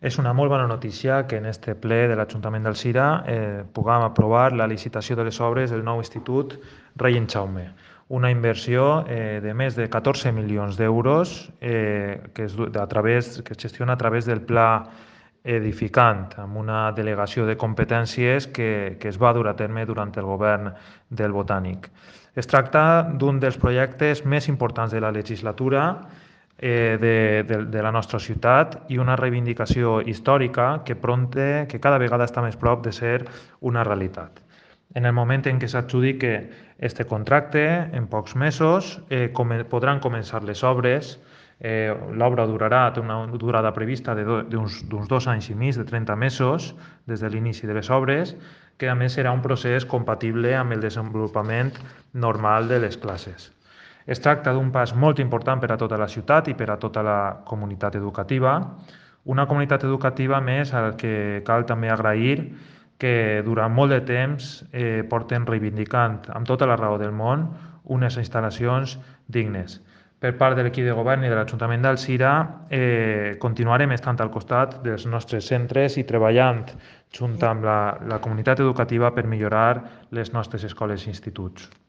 És una molt bona notícia que en este ple de l'Ajuntament d'Alzira eh, puguem aprovar la licitació de les obres del nou Institut Rei en Jaume, una inversió eh, de més de 14 milions d'euros eh, que, es, a través, que es gestiona a través del Pla edificant, amb una delegació de competències que, que es va dur a terme durant el govern del Botànic. Es tracta d'un dels projectes més importants de la legislatura eh, de, de, de la nostra ciutat i una reivindicació històrica que, pronte, que cada vegada està més prop de ser una realitat. En el moment en què s'adjudique este contracte, en pocs mesos, eh, com, podran començar les obres. Eh, L'obra durarà, té una durada prevista d'uns dos anys i mig, de 30 mesos, des de l'inici de les obres, que a més serà un procés compatible amb el desenvolupament normal de les classes. Es tracta d'un pas molt important per a tota la ciutat i per a tota la comunitat educativa, una comunitat educativa més al que cal també agrair que durant molt de temps eh, porten reivindicant amb tota la raó del món unes instal·lacions dignes. Per part de l'equip de govern i de l'Ajuntament d'Alzira eh, continuarem estant al costat dels nostres centres i treballant junt amb la, la comunitat educativa per millorar les nostres escoles i instituts.